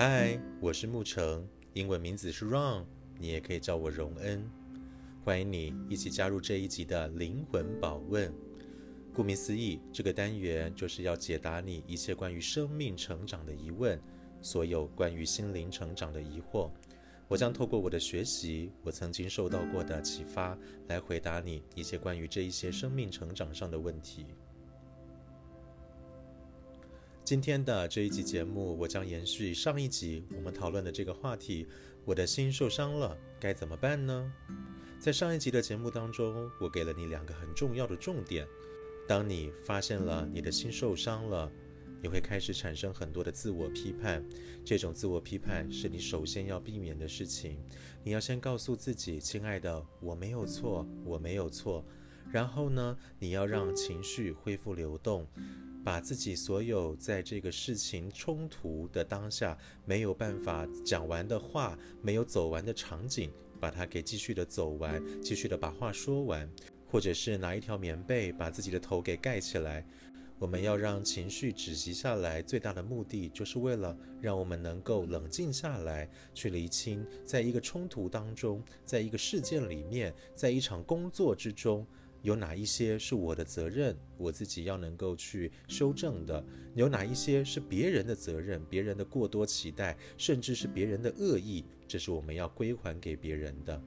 嗨，我是牧成，英文名字是 Ron，你也可以叫我荣恩。欢迎你一起加入这一集的灵魂宝问。顾名思义，这个单元就是要解答你一切关于生命成长的疑问，所有关于心灵成长的疑惑。我将透过我的学习，我曾经受到过的启发，来回答你一些关于这一些生命成长上的问题。今天的这一集节目，我将延续上一集我们讨论的这个话题。我的心受伤了，该怎么办呢？在上一集的节目当中，我给了你两个很重要的重点。当你发现了你的心受伤了，你会开始产生很多的自我批判。这种自我批判是你首先要避免的事情。你要先告诉自己：“亲爱的，我没有错，我没有错。”然后呢，你要让情绪恢复流动。把自己所有在这个事情冲突的当下没有办法讲完的话，没有走完的场景，把它给继续的走完，继续的把话说完，或者是拿一条棉被把自己的头给盖起来。我们要让情绪止息下来，最大的目的就是为了让我们能够冷静下来，去厘清，在一个冲突当中，在一个事件里面，在一场工作之中。有哪一些是我的责任，我自己要能够去修正的？有哪一些是别人的责任，别人的过多期待，甚至是别人的恶意，这是我们要归还给别人的。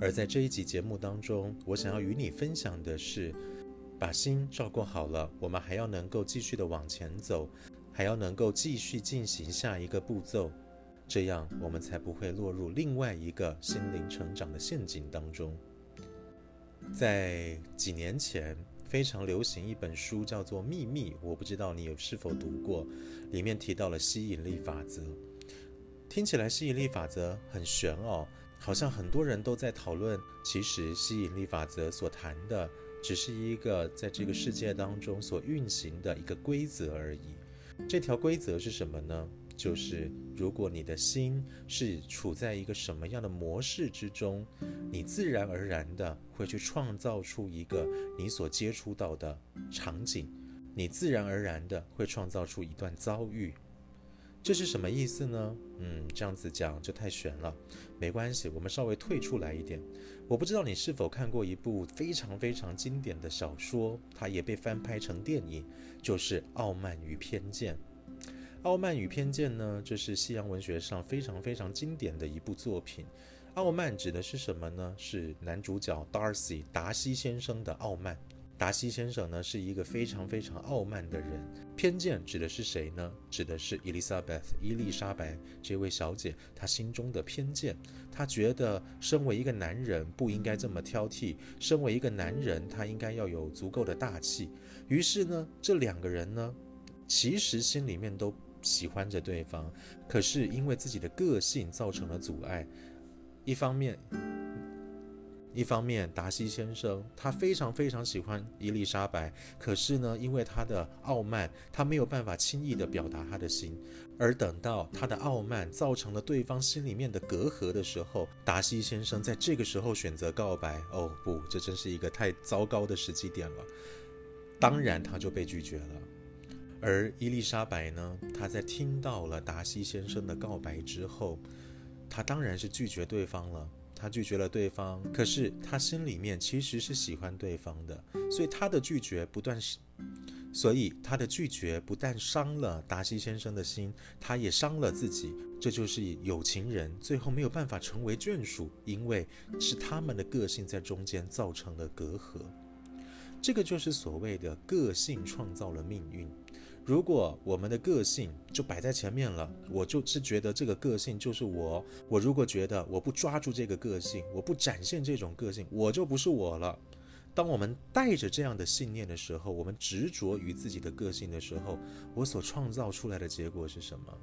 而在这一集节目当中，我想要与你分享的是，把心照顾好了，我们还要能够继续的往前走，还要能够继续进行下一个步骤，这样我们才不会落入另外一个心灵成长的陷阱当中。在几年前，非常流行一本书，叫做《秘密》，我不知道你有是否读过。里面提到了吸引力法则，听起来吸引力法则很玄哦，好像很多人都在讨论。其实吸引力法则所谈的，只是一个在这个世界当中所运行的一个规则而已。这条规则是什么呢？就是如果你的心是处在一个什么样的模式之中，你自然而然的会去创造出一个你所接触到的场景，你自然而然的会创造出一段遭遇。这是什么意思呢？嗯，这样子讲就太玄了。没关系，我们稍微退出来一点。我不知道你是否看过一部非常非常经典的小说，它也被翻拍成电影，就是《傲慢与偏见》。《傲慢与偏见》呢，这是西洋文学上非常非常经典的一部作品。傲慢指的是什么呢？是男主角 Darcy 达西先生的傲慢。达西先生呢，是一个非常非常傲慢的人。偏见指的是谁呢？指的是 Elizabeth 伊丽莎白这位小姐，她心中的偏见。她觉得身为一个男人不应该这么挑剔，身为一个男人他应该要有足够的大气。于是呢，这两个人呢，其实心里面都。喜欢着对方，可是因为自己的个性造成了阻碍。一方面，一方面，达西先生他非常非常喜欢伊丽莎白，可是呢，因为他的傲慢，他没有办法轻易的表达他的心。而等到他的傲慢造成了对方心里面的隔阂的时候，达西先生在这个时候选择告白。哦不，这真是一个太糟糕的时机点了。当然，他就被拒绝了。而伊丽莎白呢，她在听到了达西先生的告白之后，她当然是拒绝对方了。她拒绝了对方，可是她心里面其实是喜欢对方的，所以她的拒绝不断，所以她的拒绝不但伤了达西先生的心，她也伤了自己。这就是有情人最后没有办法成为眷属，因为是他们的个性在中间造成了隔阂。这个就是所谓的个性创造了命运。如果我们的个性就摆在前面了，我就是觉得这个个性就是我。我如果觉得我不抓住这个个性，我不展现这种个性，我就不是我了。当我们带着这样的信念的时候，我们执着于自己的个性的时候，我所创造出来的结果是什么？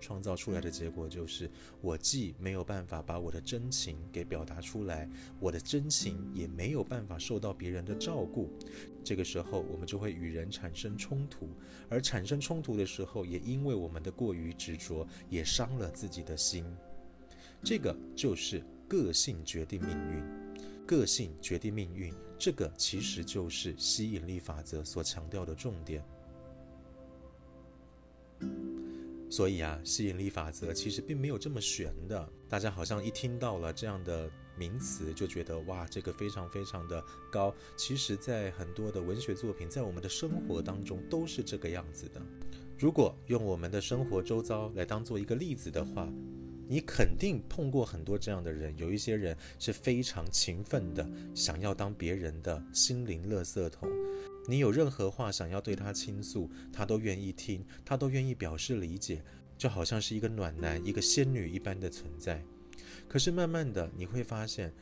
创造出来的结果就是，我既没有办法把我的真情给表达出来，我的真情也没有办法受到别人的照顾。这个时候，我们就会与人产生冲突，而产生冲突的时候，也因为我们的过于执着，也伤了自己的心。这个就是个性决定命运，个性决定命运。这个其实就是吸引力法则所强调的重点。所以啊，吸引力法则其实并没有这么玄的。大家好像一听到了这样的名词，就觉得哇，这个非常非常的高。其实，在很多的文学作品，在我们的生活当中都是这个样子的。如果用我们的生活周遭来当做一个例子的话，你肯定碰过很多这样的人。有一些人是非常勤奋的，想要当别人的心灵垃圾桶。你有任何话想要对他倾诉，他都愿意听，他都愿意表示理解，就好像是一个暖男、一个仙女一般的存在。可是慢慢的你会发现，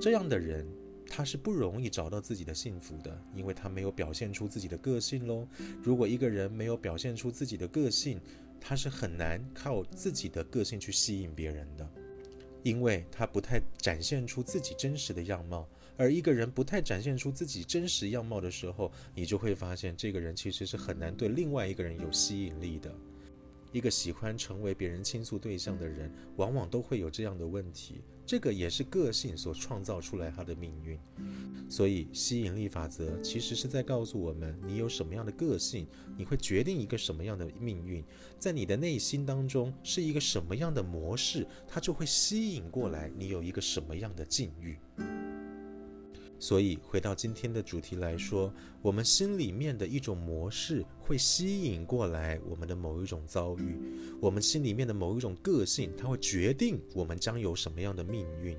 这样的人他是不容易找到自己的幸福的，因为他没有表现出自己的个性喽。如果一个人没有表现出自己的个性，他是很难靠自己的个性去吸引别人的，因为他不太展现出自己真实的样貌。而一个人不太展现出自己真实样貌的时候，你就会发现这个人其实是很难对另外一个人有吸引力的。一个喜欢成为别人倾诉对象的人，往往都会有这样的问题。这个也是个性所创造出来他的命运。所以吸引力法则其实是在告诉我们，你有什么样的个性，你会决定一个什么样的命运。在你的内心当中是一个什么样的模式，它就会吸引过来你有一个什么样的境遇。所以，回到今天的主题来说，我们心里面的一种模式会吸引过来我们的某一种遭遇，我们心里面的某一种个性，它会决定我们将有什么样的命运。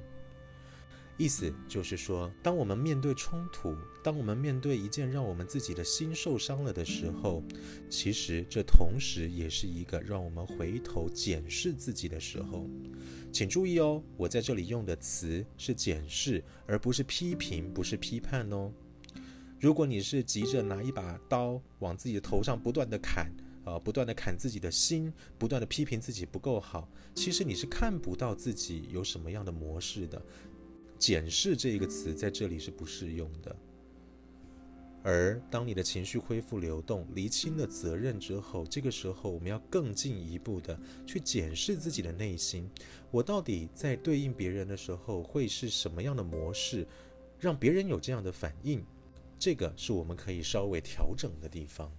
意思就是说，当我们面对冲突，当我们面对一件让我们自己的心受伤了的时候，其实这同时也是一个让我们回头检视自己的时候。请注意哦，我在这里用的词是检视，而不是批评，不是批判哦。如果你是急着拿一把刀往自己的头上不断地砍，啊，不断地砍自己的心，不断地批评自己不够好，其实你是看不到自己有什么样的模式的。检视这个词在这里是不适用的。而当你的情绪恢复流动、厘清了责任之后，这个时候我们要更进一步的去检视自己的内心：我到底在对应别人的时候会是什么样的模式，让别人有这样的反应？这个是我们可以稍微调整的地方。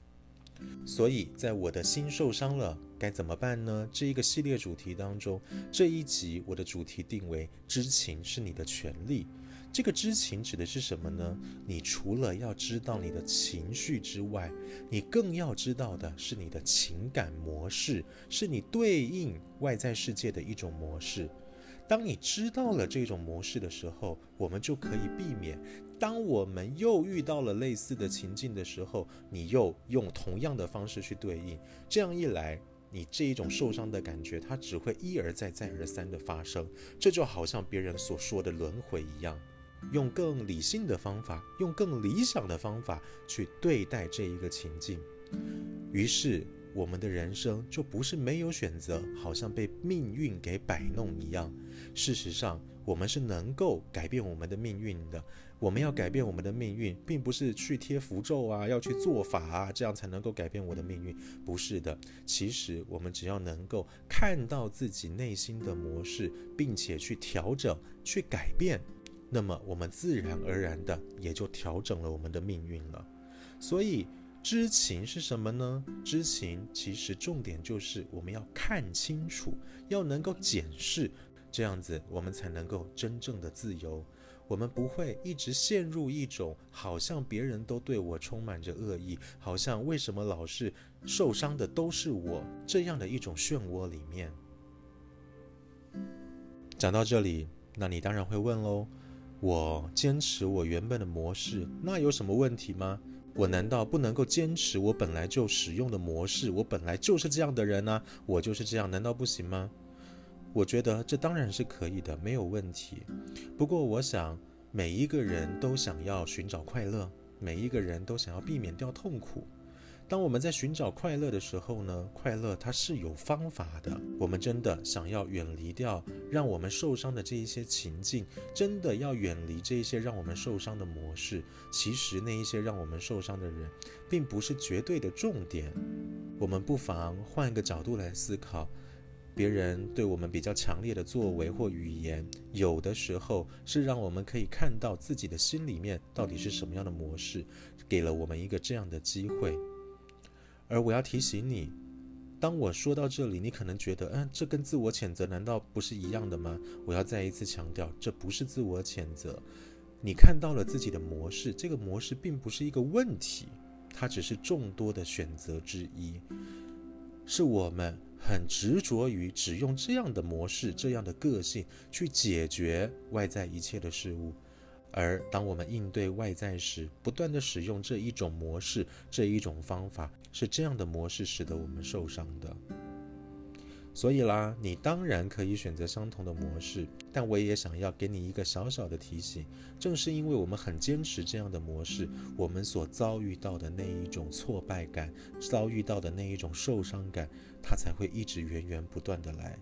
所以，在我的心受伤了，该怎么办呢？这一个系列主题当中，这一集我的主题定为“知情是你的权利”。这个知情指的是什么呢？你除了要知道你的情绪之外，你更要知道的是你的情感模式，是你对应外在世界的一种模式。当你知道了这种模式的时候，我们就可以避免。当我们又遇到了类似的情境的时候，你又用同样的方式去对应，这样一来，你这一种受伤的感觉，它只会一而再、再而三的发生。这就好像别人所说的轮回一样，用更理性的方法，用更理想的方法去对待这一个情境，于是我们的人生就不是没有选择，好像被命运给摆弄一样。事实上，我们是能够改变我们的命运的。我们要改变我们的命运，并不是去贴符咒啊，要去做法啊，这样才能够改变我的命运。不是的，其实我们只要能够看到自己内心的模式，并且去调整、去改变，那么我们自然而然的也就调整了我们的命运了。所以，知情是什么呢？知情其实重点就是我们要看清楚，要能够检视，这样子我们才能够真正的自由。我们不会一直陷入一种好像别人都对我充满着恶意，好像为什么老是受伤的都是我这样的一种漩涡里面。讲到这里，那你当然会问喽：我坚持我原本的模式，那有什么问题吗？我难道不能够坚持我本来就使用的模式？我本来就是这样的人啊，我就是这样，难道不行吗？我觉得这当然是可以的，没有问题。不过，我想每一个人都想要寻找快乐，每一个人都想要避免掉痛苦。当我们在寻找快乐的时候呢，快乐它是有方法的。我们真的想要远离掉让我们受伤的这一些情境，真的要远离这一些让我们受伤的模式。其实那一些让我们受伤的人，并不是绝对的重点。我们不妨换一个角度来思考。别人对我们比较强烈的作为或语言，有的时候是让我们可以看到自己的心里面到底是什么样的模式，给了我们一个这样的机会。而我要提醒你，当我说到这里，你可能觉得，嗯，这跟自我谴责难道不是一样的吗？我要再一次强调，这不是自我谴责。你看到了自己的模式，这个模式并不是一个问题，它只是众多的选择之一。是我们很执着于只用这样的模式、这样的个性去解决外在一切的事物，而当我们应对外在时，不断地使用这一种模式、这一种方法，是这样的模式使得我们受伤的。所以啦，你当然可以选择相同的模式，但我也想要给你一个小小的提醒。正是因为我们很坚持这样的模式，我们所遭遇到的那一种挫败感，遭遇到的那一种受伤感，它才会一直源源不断的来。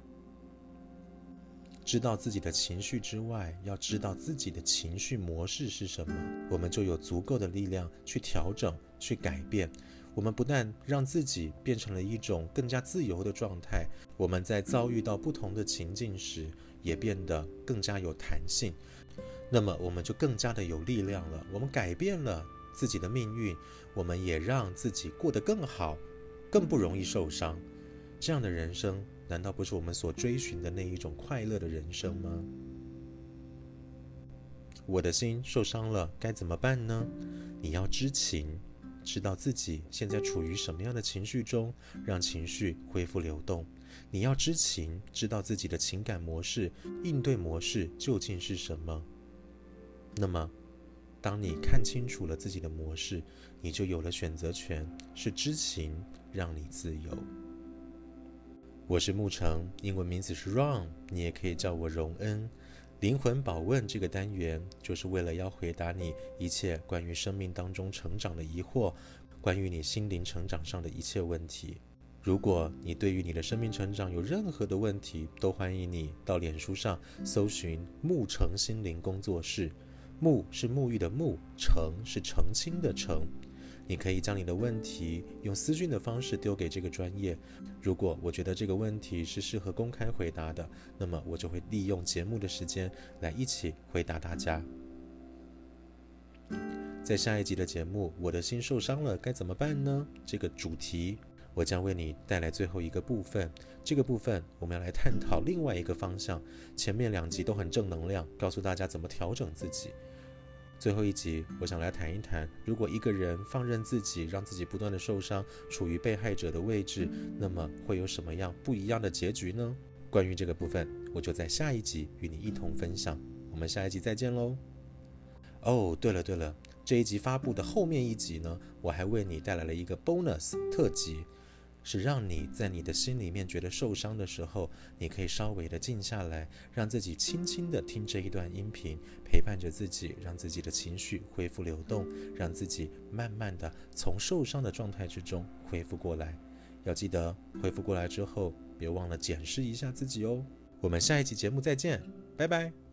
知道自己的情绪之外，要知道自己的情绪模式是什么，我们就有足够的力量去调整、去改变。我们不但让自己变成了一种更加自由的状态，我们在遭遇到不同的情境时，也变得更加有弹性。那么，我们就更加的有力量了。我们改变了自己的命运，我们也让自己过得更好，更不容易受伤。这样的人生，难道不是我们所追寻的那一种快乐的人生吗？我的心受伤了，该怎么办呢？你要知情。知道自己现在处于什么样的情绪中，让情绪恢复流动。你要知情，知道自己的情感模式、应对模式究竟是什么。那么，当你看清楚了自己的模式，你就有了选择权，是知情让你自由。我是牧成，英文名字是 Ron，你也可以叫我荣恩。灵魂宝问这个单元，就是为了要回答你一切关于生命当中成长的疑惑，关于你心灵成长上的一切问题。如果你对于你的生命成长有任何的问题，都欢迎你到脸书上搜寻“牧成心灵工作室”。牧是沐浴的牧，成是澄清的澄。你可以将你的问题用私讯的方式丢给这个专业。如果我觉得这个问题是适合公开回答的，那么我就会利用节目的时间来一起回答大家。在下一集的节目，我的心受伤了，该怎么办呢？这个主题我将为你带来最后一个部分。这个部分我们要来探讨另外一个方向。前面两集都很正能量，告诉大家怎么调整自己。最后一集，我想来谈一谈，如果一个人放任自己，让自己不断的受伤，处于被害者的位置，那么会有什么样不一样的结局呢？关于这个部分，我就在下一集与你一同分享。我们下一集再见喽！哦，对了对了，这一集发布的后面一集呢，我还为你带来了一个 bonus 特辑。是让你在你的心里面觉得受伤的时候，你可以稍微的静下来，让自己轻轻的听这一段音频，陪伴着自己，让自己的情绪恢复流动，让自己慢慢的从受伤的状态之中恢复过来。要记得恢复过来之后，别忘了检视一下自己哦。我们下一期节目再见，拜拜。